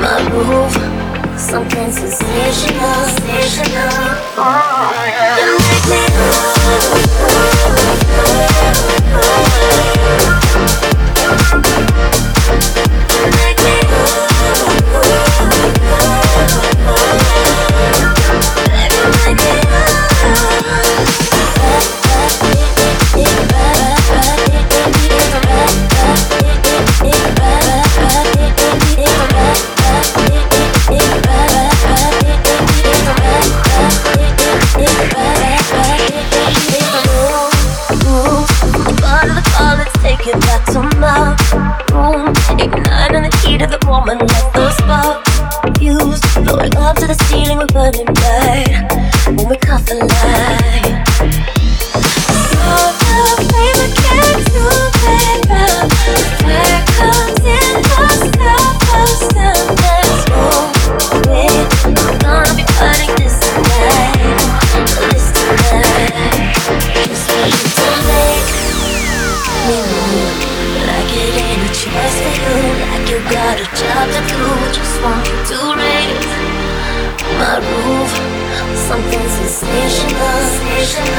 my move, Something sensational, sensational. Oh, yeah. You make me love. Part the call, let's take it back to my room. Ignite in the heat of the moment, let those sparks fuse. Floating up to the ceiling, we're burning bright when we cut the light. you got a job to do, just want to raise my roof. Something sensational.